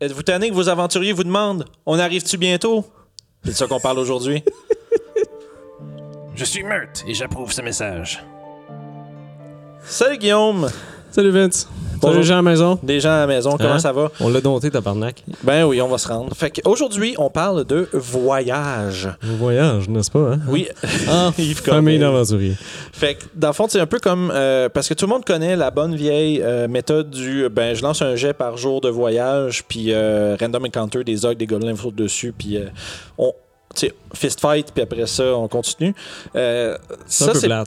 Êtes-vous tanné que vos aventuriers vous demandent On arrive-tu bientôt? C'est de ça qu'on parle aujourd'hui. Je suis Meurthe et j'approuve ce message. Salut Guillaume Salut Vince. Bonjour. Salut les gens à la maison? Des gens à la maison, comment Hein? ça va? On l'a dompté, tabarnak. Ben oui, on va se rendre. Fait qu'aujourd'hui, on parle de voyage. Voyage, n'est-ce pas? Hein? Oui, Ah, Yves famille d'aventuriers. Fait que, dans le fond, c'est un peu comme. euh, parce que tout le monde connaît la bonne vieille euh, méthode du. Ben, je lance un jet par jour de voyage, puis euh, random encounter, des ogres, des gobelins sautent dessus, puis euh, on. Fist fight, puis après ça, on continue. Euh, ça, c'est Ben,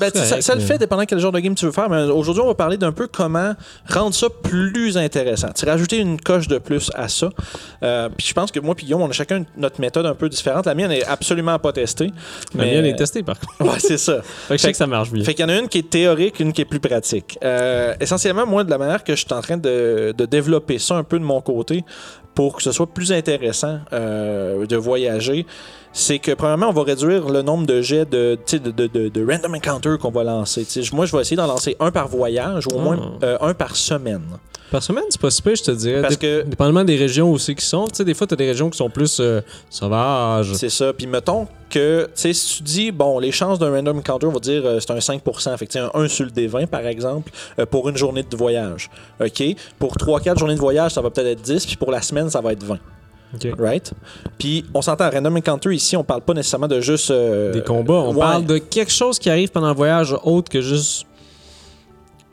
ben, ça, le fait dépendant quel genre de game tu veux faire, mais aujourd'hui, on va parler d'un peu comment rendre ça plus intéressant. Tu rajouter une coche de plus à ça. Euh, puis je pense que moi puis Guillaume, on a chacun notre méthode un peu différente. La mienne est absolument pas testée. La mais- mienne est testée, par contre. Ouais, c'est ça. Fait que je sais que ça marche bien. Fait qu'il y en a une qui est théorique, une qui est plus pratique. Euh, essentiellement, moi, de la manière que je suis en train de, de développer ça un peu de mon côté pour que ce soit plus intéressant euh, de voyager, c'est que premièrement, on va réduire le nombre de jets de, de, de, de- random encounter qu'on va lancer. Moi, je vais essayer d'en lancer un par voyage ou au moins Ah. euh, un par semaine. Par semaine, c'est pas si pire, je te dirais. Parce que- Dépendamment des régions aussi qui sont. Tu sais, des fois, t'as des régions qui sont plus euh, sauvages. C'est ça. Puis mettons que, tu sais, si tu dis, bon, les chances d'un random encounter, on va dire, euh, c'est un 5%. Fait que, un 1 sur le D20, par exemple, euh, pour une journée de voyage. OK? Pour 3-4 journées de voyage, ça va peut-être être 10, puis pour la semaine, ça va être 20. Right? Puis on s'entend, random encounter, ici, on parle pas nécessairement de juste. euh, Des combats. On ouais. parle de quelque chose qui arrive pendant le voyage autre que juste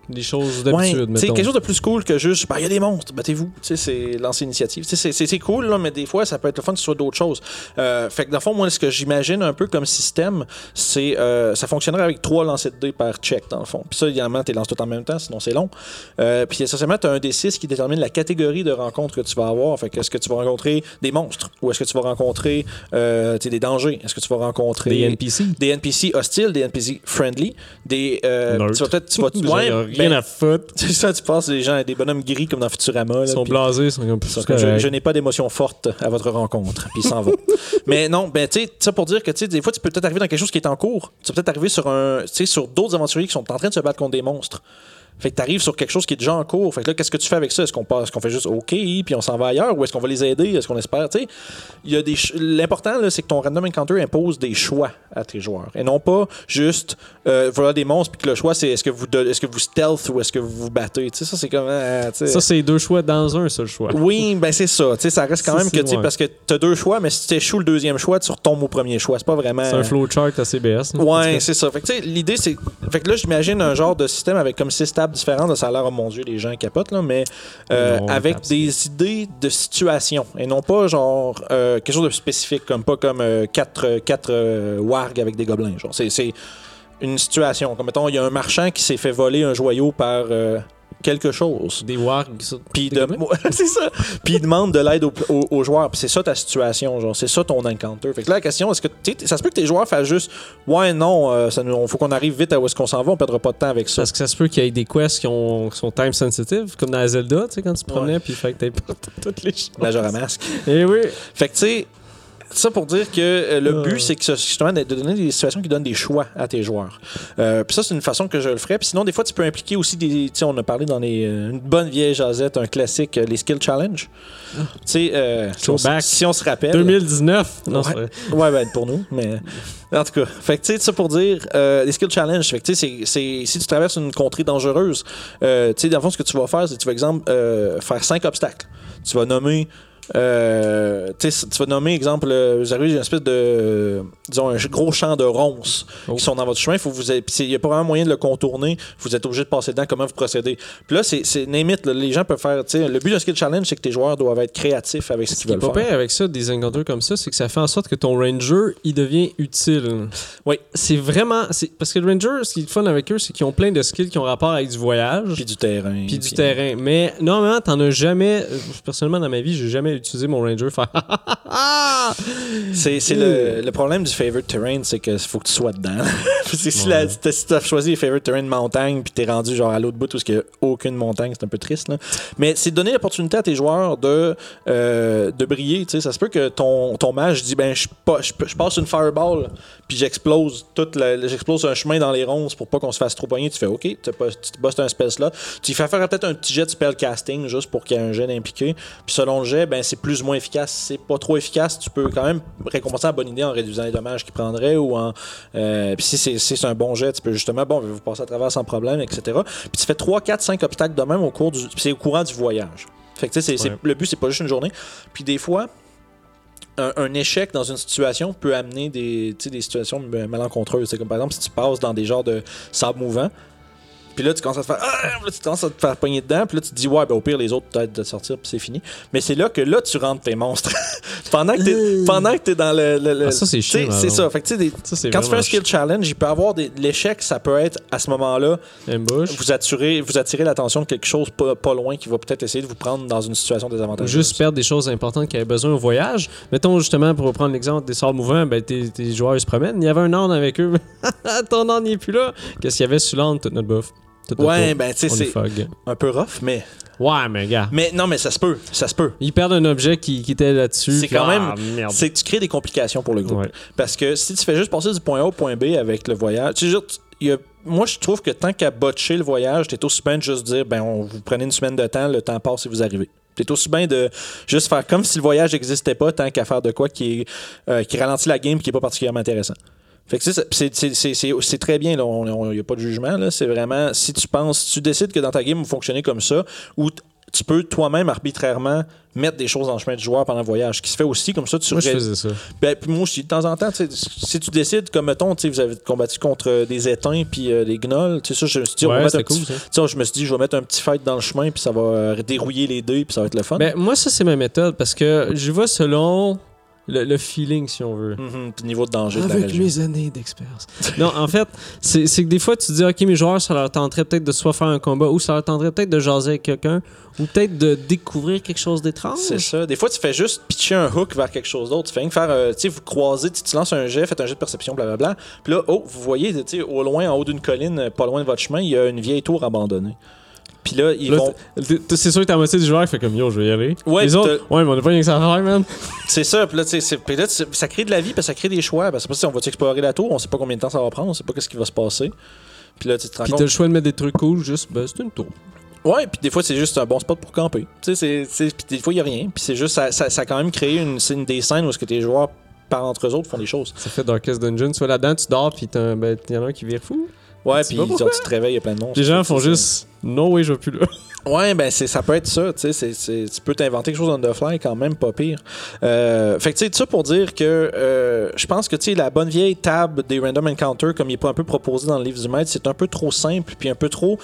des choses Ouais, d'habitude, tu sais, mettons. quelque chose de plus cool que juste, ben, il y a des monstres, battez-vous. Tu sais, c'est lancer l'initiative. Tu sais, c'est- c'est c'est cool, là, mais des fois, ça peut être le fun que ce soit d'autres choses. Euh, fait que dans le fond, moi, ce que j'imagine un peu comme système, c'est euh, ça fonctionnerait avec trois lancers de dés par check, dans le fond. Puis ça, évidemment, tu les lances tout en même temps, sinon c'est long. Euh, puis essentiellement, tu as un D6 qui détermine la catégorie de rencontres que tu vas avoir. Fait que est-ce que tu vas rencontrer des monstres ou est-ce que tu vas rencontrer euh, tu sais, des dangers? Est-ce que tu vas rencontrer Des NPC. des NPC hostiles, des NPC friendly, des. euh, tu vas peut-être. Tu vas, ouais, ben, rien à foutre. c'est ça, tu passes des gens, des bonhommes gris comme dans Futurama. Là, Ils sont blasés, ils sont comme comme, je, je n'ai pas d'émotion forte à votre rencontre. Puis ils s'en vont. Mais non, ben tu sais, ça pour dire que tu sais, des fois, tu peux peut-être arriver dans quelque chose qui est en cours. Tu peux peut-être arriver sur un, sur d'autres aventuriers qui sont en train de se battre contre des monstres. Fait que tu arrives sur quelque chose qui est déjà en cours. Fait que là, qu'est-ce que tu fais avec ça? Est-ce qu'on passe, est-ce qu'on fait juste OK, puis on s'en va ailleurs, ou est-ce qu'on va les aider? Est-ce qu'on espère? Tu sais, il y a des. L'important, c'est que ton random encounter impose des choix à tes joueurs. Et non pas juste euh, voilà des monstres, puis que le choix, c'est est-ce que vous est-ce que vous stealth ou est-ce que vous vous battez? Tu sais, ça, c'est comme. euh, sais- Ça, c'est deux choix dans un seul choix. oui, ben c'est ça. Tu sais, ça reste quand même que, tu sais, parce que t'as deux choix, mais si tu échoues le deuxième choix, tu retombes au premier choix. C'est pas vraiment. C'est un flowchart à CBS. Ouais, c'est ça. Fait que, tu sais, l'idée, c'est. Fait que là, j'imagine un genre de système avec comme six tables différentes. Là, ça a l'air, oh mon Dieu, les gens capotent, là, mais euh, Non, avec des idées de situation. Et non pas, genre, euh, quelque chose de spécifique, comme pas comme euh, quatre, quatre wargs avec des gobelins. Genre, c'est. c'est une situation. Comme mettons, il y a un marchand qui s'est fait voler un joyau par quelque chose. Des wargs. ça. Puis de... c'est ça. Puis il demande de l'aide aux, aux- aux joueurs. Puis c'est ça ta situation, genre. C'est ça ton encounter. Fait que là, la question, est-ce que ça se peut que tes joueurs fassent juste Ouais, non, euh, ça nous, faut qu'on arrive vite à où est-ce qu'on s'en va, on perdra pas de temps avec ça. Parce que ça se peut qu'il y ait des quests qui, ont, qui sont time sensitive, comme dans Zelda, tu sais, quand tu te promenais, puis il fait que pas toutes les choses. Major à masque. Eh oui. Fait que tu sais. Ça pour dire que euh, le Euh. but, c'est que justement de donner des situations qui donnent des choix à tes joueurs. Euh, Puis ça, c'est une façon que je le ferais. Puis sinon, des fois, tu peux impliquer aussi des. Tu sais, on a parlé dans les, euh, une bonne vieille jazette, un classique, euh, les skill challenge. Tu sais, euh, si, on, si se rappelle. 2019. Non, Ouais. Ouais, ben pour nous, mais en tout cas. Fait que tu sais, ça pour dire euh, les skill challenge. Fait que tu sais, c'est- c'est si tu traverses une contrée dangereuse, euh, tu sais, dans le fond, ce que tu vas faire, c'est que tu vas exemple euh, faire cinq obstacles. Tu vas nommer. Euh, tu vas nommer, exemple, euh, vous arrivez une espèce de, disons, un gros champ de ronces Oh. qui sont dans votre chemin. Il n'y a pas vraiment moyen de le contourner. Vous êtes obligé de passer dedans. Comment vous procédez? Puis là, c'est là, les gens peuvent faire. Le but d'un skill challenge, c'est que tes joueurs doivent être créatifs avec ce Ce qu'ils qui est veulent pas faire. pire avec ça, des encounters comme ça, c'est que ça fait en sorte que ton ranger, il devient utile. Oui. C'est vraiment... Parce que le ranger, ce qui est fun avec eux, c'est qu'ils ont plein de skills qui ont rapport avec du voyage. Puis du terrain. Puis du terrain. Mais normalement, t'en as jamais. Personnellement, dans ma vie, j'ai jamais jamais utiliser mon ranger faire! C'est c'est le, le problème du favorite terrain, c'est que faut que tu sois dedans. Parce que si, la- si t'as choisi favorite terrain de montagne, puis t'es rendu genre à l'autre bout où il n'y a aucune montagne, c'est un peu triste. Là. Mais c'est donner l'opportunité à tes joueurs de, euh, de briller. tu. Ça se peut que ton, ton mage dit ben je, pa- je, je passe une fireball, puis j'explose toute la- j'explose un chemin dans les ronces pour pas qu'on se fasse trop pogner. Tu fais OK, tu te bosses- tu un spell là. Tu fais faire peut-être un petit jet de spell casting juste pour qu'il y ait un jet impliqué. Puis selon le jet, ben c'est plus ou moins efficace. C'est pas trop efficace, tu peux quand même récompenser la bonne idée en réduisant les dommages qu'il prendrait ou en. euh, puis si c'est si c'est un bon jet, tu peux justement, bon, vous passer à travers sans problème, etc. Puis tu fais 3, 4, 5 obstacles de même au cours du. c'est au courant du voyage. Fait que tu sais, c'est- c'est- Ouais. le but, c'est pas juste une journée. Puis des fois, un, un échec dans une situation peut amener des, des situations euh, malencontreuses. C'est comme par exemple si tu passes dans des genres de sable mouvant. Puis là, tu commences à te faire. Ah! Là, tu commences à te faire pogner dedans. Puis là, tu te dis, ouais, ben au pire, les autres, peut-être de sortir, puis c'est fini. Mais c'est là que là, tu rentres tes monstres. pendant que t'es pendant que t'es dans le. le- le- Ah, ça, c'est chiant, C'est ça. Fait que, tu sais, des- Ça, quand tu fais un skill challenge, il peut avoir des. L'échec, ça peut être à ce moment-là, vous attirez, vous attirez l'attention de quelque chose pas, pas loin qui va peut-être essayer de vous prendre dans une situation Ou désavantageuse. juste perdre des choses importantes qui avaient besoin au voyage. Mettons justement, pour prendre l'exemple des sorts mouvants, ben, tes, tes joueurs ils se promènent. Il y avait un ordre avec eux. Ton ordre n'est plus là. Qu'est-ce qu'il y avait sur l'ordre, toute notre buff? Ouais, ben, tu sais, c'est un peu rough, mais. Ouais, mais gars. Mais non, mais ça se peut. Ça se peut. Ils perdent un objet qui, qui était là-dessus. C'est quand ah, même-. C'est que tu crées des complications pour le groupe. Ouais. Parce que si tu fais juste passer du point A au point B avec le voyage, tu il y a- moi je trouve que tant qu'à botcher le voyage, t'es aussi bien de juste dire, ben on vous prenez une semaine de temps, le temps passe et vous arrivez. T'es aussi bien de juste faire comme si le voyage n'existait pas, tant qu'à faire de quoi qui, est, euh, qui ralentit la game qui est pas particulièrement intéressant. Fait que c'est très bien, il n'y a pas de jugement. là. C'est vraiment, si tu penses, si tu décides que dans ta game, vous fonctionnez comme ça, ou tu peux toi-même arbitrairement mettre des choses en chemin du joueur pendant le voyage, ce qui se fait aussi comme ça, tu Moi, je faisais ça. ben, puis moi aussi, de temps en temps, si tu décides, comme mettons, tu sais, vous avez combattu contre des éteints puis euh, des gnolls, tu sais, ça, je me suis dit, Ouais, cool, petit- je me suis dit, je vais mettre un petit fight dans le chemin, puis ça va euh, dérouiller les deux, puis ça va être le fun. Ben, moi, ça, c'est ma méthode parce que je vais selon le, le feeling, si on veut. Puis niveau de danger de la Avec région. mes années d'expérience. non, en fait, c'est que des fois, tu te dis, OK, mes joueurs, ça leur tenterait peut-être de soit faire un combat ou ça leur tenterait peut-être de jaser avec quelqu'un ou peut-être de découvrir quelque chose d'étrange. C'est ça. Des fois, tu fais juste pitcher un hook vers quelque chose d'autre. Tu fais faire, euh, tu sais, vous croisez, tu tu lances un jet, faites un jet de perception, blablabla. Puis là, oh, vous voyez, tu sais, au loin, en haut d'une colline, euh, pas loin de votre chemin, il y a une vieille tour abandonnée. Puis là, ils Là, vont. C'est sûr que t'as moitié du joueur qui fait comme yo, je vais y aller. Ouais, Les t'as- autres, ouais, mais on a pas rien que ça à faire, man. C'est ça, puis là, puis là, ça crée de la vie, puis ça crée des choix. Parce que ça, on va explorer la tour, on sait pas combien de temps ça va prendre, on sait pas ce qui va se passer. Puis là, tu te rends Puis t'as le choix de mettre des trucs cool, juste, ben, c'est une tour. Ouais, puis des fois, c'est juste un bon spot pour camper. Tu sais, puis des fois, il a rien. Puis c'est juste, ça, ça, ça a quand même créé une, une des scènes où est-ce que tes joueurs, par entre eux autres, font des choses. Ça fait Darkest Dungeon. Tu vas là-dedans, tu dors, puis t'as un- ben, y en a un qui vire fou. Ouais, puis genre, tu te réveilles, il y a plein de monstres. Les gens font juste, no way, je vais plus là. Ouais, ben c'est, ça peut être ça, tu sais, c'est, c'est- tu peux t'inventer quelque chose on the fly quand même, pas pire. Euh, fait que tu sais, tout ça pour dire que euh, je pense que tu sais, la bonne vieille table des random encounters, comme il est pas un peu proposé dans le livre du maître, c'est un peu trop simple, puis un peu trop.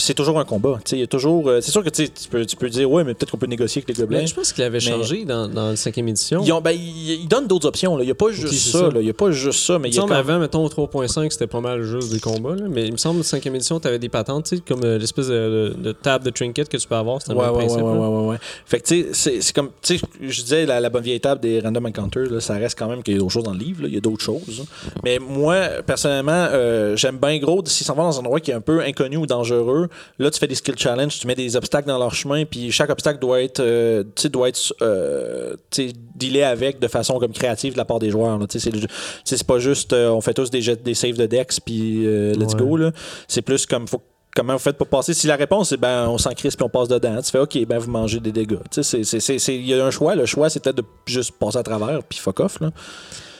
C'est toujours un combat, tu sais, il y a toujours. euh, c'est sûr que tu tu peux, tu peux dire, ouais, mais peut-être qu'on peut négocier avec les gobelins. Mais je pense qu'il avait changé dans, dans la cinquième édition. Ils, ont, ben, ils, ils donnent d'autres options, il n'y a pas juste ça, il y a pas juste ça, mais Il me y a semble comme- avant, mettons, au 3.5, c'était pas mal juste des combats. Là. Mais il me semble, 5e édition, t'avais des patentes, tu comme euh, l'espèce de, de- de table de trinket que tu peux avoir. C'était le Ouais, même ouais, principe. ouais, ouais, ouais, ouais. Fait que, tu sais, c'est- comme, tu sais, je disais, la, la bonne vieille table des random encounters, là, ça reste quand même qu'il y a d'autres choses dans le livre, il y a d'autres choses. Mais moi, personnellement, euh, j'aime bien gros, s'ils s'en vont dans un endroit qui est un peu inconnu ou dangereux, là, tu fais des skill challenges, tu mets des obstacles dans leur chemin, puis chaque obstacle doit être, euh, doit être, euh, dealé avec de façon comme créative de la part des joueurs, c'est pas juste, euh, on fait tous des, jets- des saves de dex, puis euh, let's Ouais. go. C'est plus comme, faut Comment vous faites pour passer? Si la réponse c'est ben on s'en crisse puis on passe dedans, tu fais OK, ben vous mangez des dégâts. Il y a un choix. Le choix, peut-être de juste passer à travers puis fuck off. Là.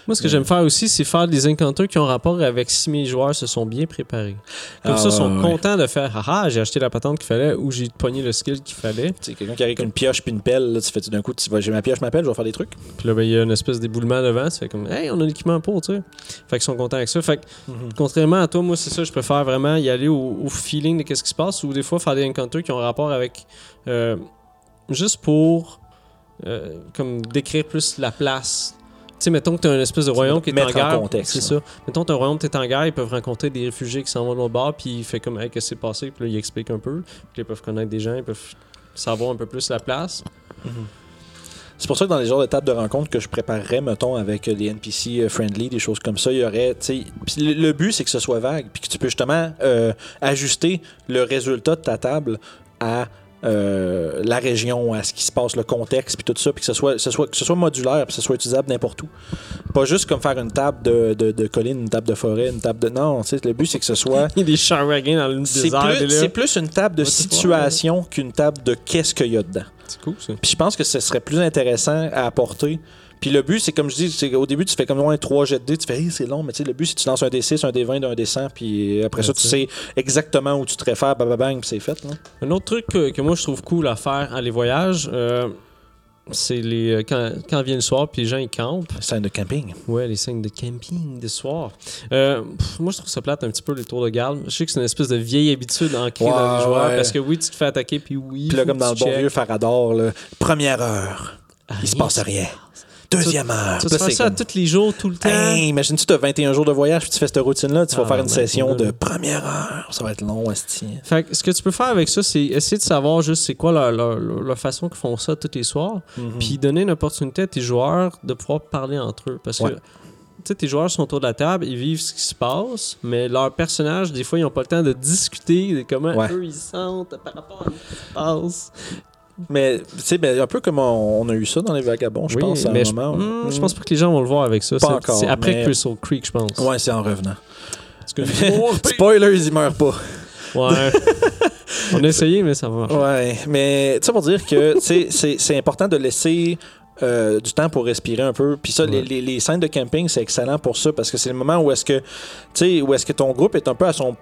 Moi, ce que j'aime faire aussi, c'est faire des encounters qui ont rapport avec si mes joueurs se sont bien préparés. Comme Ah, ça, ils sont ouais, ouais. contents de faire Ah ah, j'ai acheté la patente qu'il fallait ou j'ai pogné le skill qu'il fallait. Tu sais, quelqu'un qui arrive avec une pioche puis une pelle, là, tu fais tout d'un coup, tu vas j'ai ma pioche, ma pelle, je vais faire des trucs. Puis là, ben, il y a une espèce d'éboulement devant. Tu fais comme Hey, on a l'équipement pour, tu sais. Fait qu'ils sont contents avec ça. Fait que, contrairement à toi, moi, c'est ça, je préfère vraiment y aller au, au feeling de qu'est-ce qui se passe ou des fois faire des encounters qui ont rapport avec. euh, juste pour. euh, comme décrire plus la place. Tu sais, mettons que tu as une espèce de royaume qui est en guerre. C'est ça. Mettons que tu as un royaume qui est en guerre, ils peuvent rencontrer des réfugiés qui s'en vont de l'autre bord, puis il fait comme, hey, qu'est-ce qui s'est passé? Puis là, il explique un peu. Puis ils peuvent connaître des gens, ils peuvent savoir un peu plus la place. C'est pour ça que dans les genres de tables de rencontre que je préparerais, mettons, avec les NPC euh, friendly, des choses comme ça, il y aurait, tu sais. Puis le, le but, c'est que ce soit vague, puis que tu peux justement euh, ajuster le résultat de ta table à. Euh, la région, à ce qui se passe, le contexte, puis tout ça, puis que ce soit, ce soit, que ce soit modulaire, puis que ce soit utilisable n'importe où. Pas juste comme faire une table de, de, de colline, une table de forêt, une table de. Non, tu sais, le but, c'est que ce soit. Il y a des dans le C'est désert. plus, c'est plus une table de situation qu'une table de qu'est-ce qu'il y a dedans. C'est cool, ça. Puis je pense que ce serait plus intéressant à apporter. Puis le but, c'est comme je dis, c'est qu'au début, tu fais comme un 3 jets de dés, tu fais, Hey, c'est long, mais tu sais, le but, c'est que tu lances un D6, un D20, un D100, puis après ça, tu sais exactement où tu te réfères, bang, bang, bang, puis c'est fait. Là. Un autre truc que, que moi je trouve cool à faire à les voyages, euh, c'est les euh, quand, quand vient le soir puis les gens ils campent. Scène de camping. Ouais, les scènes de camping de soir. Euh, pff, moi je trouve ça plate un petit peu les tours de garde. Je sais que c'est une espèce de vieille habitude ancrée Ouais, dans les joueurs ouais. parce que oui, tu te fais attaquer puis oui. Puis là, comme dans le bon vieux Farador, là, première heure, il se passe rien. Deuxième heure. Tu c'est ça comme, tous les jours, tout le temps? Hey, imagine-tu, tu as 21 jours de voyage, puis tu fais cette routine-là, tu vas Ah, faire une ben, session de première heure. Ça va être long, esti. Fait que ce que tu peux faire avec ça, c'est essayer de savoir juste c'est quoi leur, leur, leur- leur façon qu'ils font ça tous les soirs, Mhm. puis donner une opportunité à tes joueurs de pouvoir parler entre eux. Parce Ouais. que tu sais, tes joueurs sont autour de la table, ils vivent ce qui se passe, mais leurs personnages, des fois, ils n'ont pas le temps de discuter de comment Ouais. eux ils se sentent par rapport à ce qui se passe. Mais, tu sais, ben, un peu comme on, on a eu ça dans les Vagabonds, je Oui, pense, à un mais je, moment. hmm, je pense pas que les gens vont le voir avec ça. Pas C'est- après mais- Crystal Creek, je pense. Ouais, c'est en revenant. Que- Spoilers, il meurt pas. ouais. On a essayé, mais ça va. Ouais, mais tu sais, pour dire que c'est c'est important de laisser euh, du temps pour respirer un peu. Puis ça, les, les, les scènes de camping, c'est excellent pour ça parce que c'est le moment où est-ce que, tu sais, où est-ce que ton groupe est un peu à son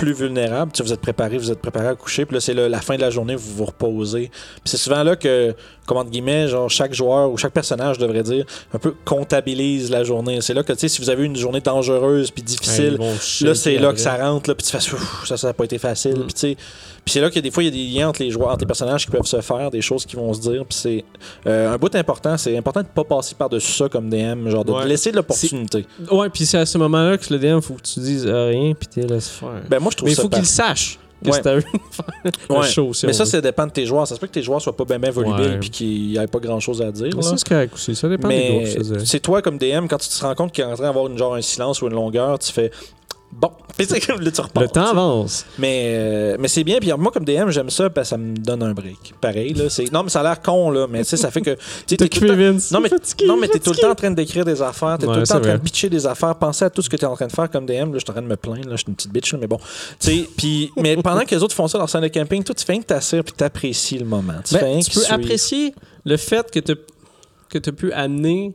plus vulnérable. Tu sais, vous êtes préparé, vous êtes préparé à coucher. Puis là, c'est la fin de la journée, vous vous reposez. Puis c'est souvent là que, comme entre guillemets, genre chaque joueur ou chaque personnage devrait dire, un peu comptabilise la journée. C'est là que, tu sais, si vous avez eu une journée dangereuse puis difficile, Là, c'est là que ça rentre, là, puis tu fais ça, ça n'a pas été facile. Mm. Puis, tu sais, puis c'est là que des fois, il y a des liens entre les joueurs, entre les personnages qui peuvent se faire, des choses qui vont se dire. Puis c'est euh, un bout important. C'est important de pas passer par-dessus ça comme DM, genre de Ouais. laisser de l'opportunité. Ouais, puis c'est à ce moment-là que le DM, faut que tu dises euh, rien, puis tu laisses faire. Ben, moi, je trouve mais il faut qu'il parfait. sache que Ouais. c'est à eux de faire le Ouais. show. si Mais ça, veut. ça dépend de tes joueurs. Ça se peut que tes joueurs soient pas bien bien volubiles Ouais. puis qu'il n'y ait pas grand-chose à dire. C'est correct aussi. Ça dépend des groupes, c'est toi comme DM, quand tu te rends compte qu'il est en train d'avoir une, genre un silence ou une longueur, tu fais bon. Puis là, tu repars. Le temps avance. Mais, euh, mais c'est bien. Puis moi, comme DM, j'aime ça parce que ça me donne un break. Pareil, là. c'est- Non, mais ça a l'air con, là. Mais tu sais, ça fait que. t'es tout le temps-. Non, mais, Fatigué, non, mais t'es tout le temps en train d'écrire des affaires. T'es Ouais, tout le temps en train de pitcher des affaires. Penser à tout ce que t'es en train de faire comme DM. Là, je suis en train de me plaindre. Là, je suis une petite bitch, là, mais bon. Tu sais, puis. Mais pendant que les autres font ça dans leur scène de camping, toi, tu fais que t'assires puis t'apprécies le moment. Tu Ben, tu peux apprécier le fait que tu que as pu amener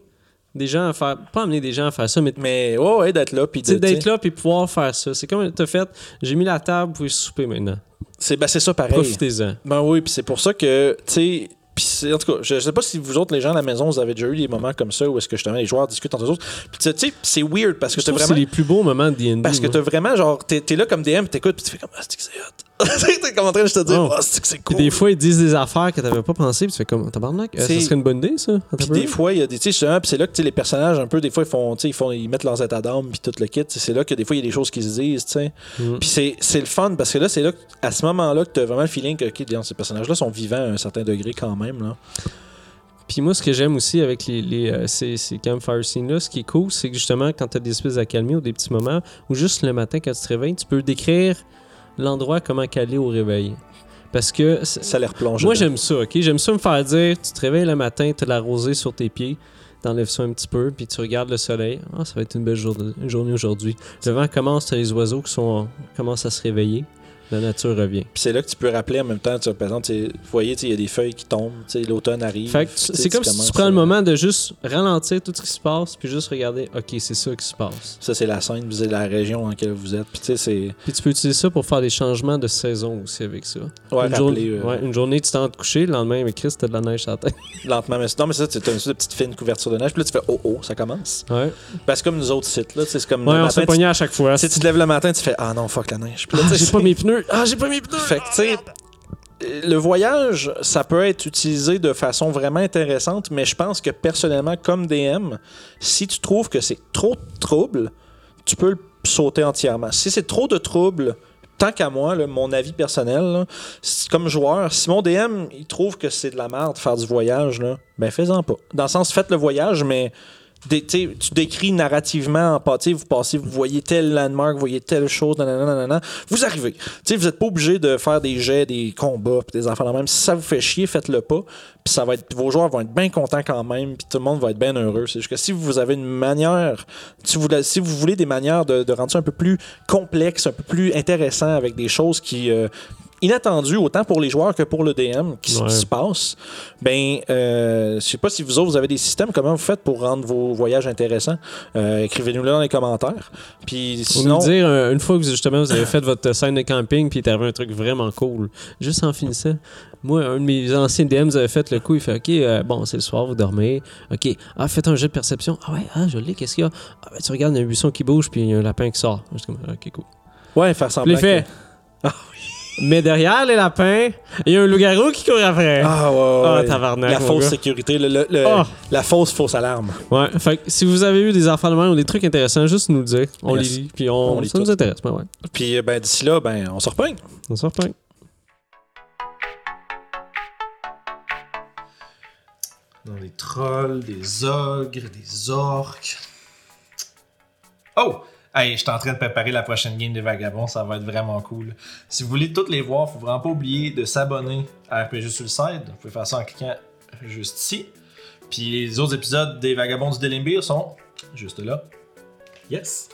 des gens à faire. Pas amener des gens à faire ça, mais Mais ouais, ouais, d'être là. Puis d'être là puis pouvoir faire ça. C'est comme t'as fait. J'ai mis la table, vous pouvez souper maintenant. C'est ben, c'est ça pareil. Profitez-en. Ben oui, puis c'est pour ça que, tu sais, puis en tout cas, je sais pas si vous autres, les gens à la maison, vous avez déjà eu des moments comme ça où est-ce que justement les joueurs discutent entre eux autres. Puis tu sais, tu sais, c'est weird parce que t'as vraiment. c'est les plus beaux moments de D&D. Parce que t'as vraiment, genre, t'es es là comme DM, t'écoutes, puis tu fais comme, ah, c'est que c'est hot? T'es comme en train de te dire, Oh. c'est que c'est Puis cool. des fois, ils disent des affaires que t'avais pas pensé, puis tu fais comme, tabarnak, euh, ça serait une bonne idée, ça? Puis des fois, il y a des. Tu sais, justement, puis c'est là que les personnages, un peu, des fois, ils font. Ils, font, ils mettent leurs états d'âme, puis tout le kit. C'est là que des fois, il y a des choses qui se disent, tu sais. Mm. Puis c'est- c'est le fun, parce que là, c'est là, à ce moment-là, que t'as vraiment le feeling que, ces personnages-là sont vivants à un certain degré quand même, là. Puis moi, ce que j'aime aussi avec les, les, euh, ces, ces campfire scenes-là, ce qui est cool, c'est que justement, quand tu as des espèces d'accalmie ou des petits moments, ou juste le matin quand tu te réveilles, tu peux décrire l'endroit comment caler au réveil. Parce que Ça les replonge. moi, j'aime ça, ok? J'aime ça me faire dire, tu te réveilles le matin, tu as la rosée sur tes pieds, t'enlèves ça un petit peu, puis tu regardes le soleil. Ah, ça va être une belle journée, aujourd'hui. Le vent commence, t'as les oiseaux qui sont, commencent à se réveiller. La nature revient. Puis c'est là que tu peux rappeler en même temps, tu par exemple, vous voyez, il y a des feuilles qui tombent, l'automne arrive. Fait que c'est comme si tu prends le moment de juste ralentir tout ce qui se passe, puis juste regarder, ok, c'est ça qui se passe. Ça, c'est la scène, vous êtes la région dans laquelle vous êtes. Puis tu sais, c'est. Puis tu peux utiliser ça pour faire des changements de saison aussi avec ça. Ouais, une, rappeler, journée, euh, ouais, une journée, tu t'en te coucher, le lendemain, mais Chris, t'as de la neige sur la tête. lentement. Mais, non, mais ça, tu as une petite fine couverture de neige. Puis là, tu fais oh oh, ça commence. Ouais, Parce que comme nous autres sites, là, c'est comme. ouais on se à chaque fois. Sais, tu te lèves le matin, tu fais ah non, fuck la neige. Puis là, j'ai pas mes pneus. Ah, j'ai pas sais, le voyage, ça peut être utilisé de façon vraiment intéressante, mais je pense que personnellement, comme DM, si tu trouves que c'est trop de trouble, tu peux le sauter entièrement. Si c'est trop de trouble, tant qu'à moi, mon avis personnel, comme joueur, si mon DM trouve que c'est de la merde de faire du voyage, ben fais-en pas. Dans le sens, faites le voyage, mais tu décris narrativement en sais, vous passez, vous voyez tel landmark, vous voyez telle chose, nanana, nanana, vous arrivez. Tu sais, vous n'êtes pas obligé de faire des jets, des combats, des de même. Si ça vous fait chier, faites-le pas. Puis ça va être, vos joueurs vont être bien contents quand même, puis tout le monde va être bien heureux. C'est juste que si vous avez une manière, si vous, si vous voulez des manières de, de rendre ça un peu plus complexe, un peu plus intéressant avec des choses qui euh, inattendues autant pour les joueurs que pour le DM qui, Ouais. qui se passe, ben, euh, je sais pas si vous autres vous avez des systèmes, comment vous faites pour rendre vos voyages intéressants. Euh, Écrivez-nous-le dans les commentaires. Puis sinon, nous dire, euh, une fois que justement vous avez fait votre scène de camping, puis il un truc vraiment cool, juste en finissant. Moi, un de mes anciens DM vous avait fait le coup, il fait Ok, euh, bon, c'est le soir, vous dormez. Ok, ah, faites un jet de perception. Ah ouais, ah, je l'ai, qu'est-ce qu'il y a? Ah, ben, tu regardes, il y a un buisson qui bouge, puis il y a un lapin qui sort. Je suis comme, ok, cool. ouais, faire semblant. il fait. que- Mais derrière les lapins, il y a un loup-garou qui court après. Ah, ouais, ouais, Ah, ouais. tabarnak, La mon fausse gars. sécurité, le- le- le- Ah. la fausse fausse alarme. Ouais, fait que si vous avez eu des de même ou des trucs intéressants, juste nous le dire. On Yes. les lit, puis on, On lit ça nous tout. intéresse. Ben ouais. Puis euh, ben, d'ici là, ben, on se reprend. On se reprend. Dans des trolls, des ogres, des orques. Oh! Hey, je suis en train de préparer la prochaine game des vagabonds, ça va être vraiment cool. Si vous voulez toutes les voir, faut vraiment pas oublier de s'abonner à RPG Suicide. Vous pouvez faire ça en cliquant juste ici. Puis les autres épisodes des vagabonds du Delimbir sont juste là. Yes!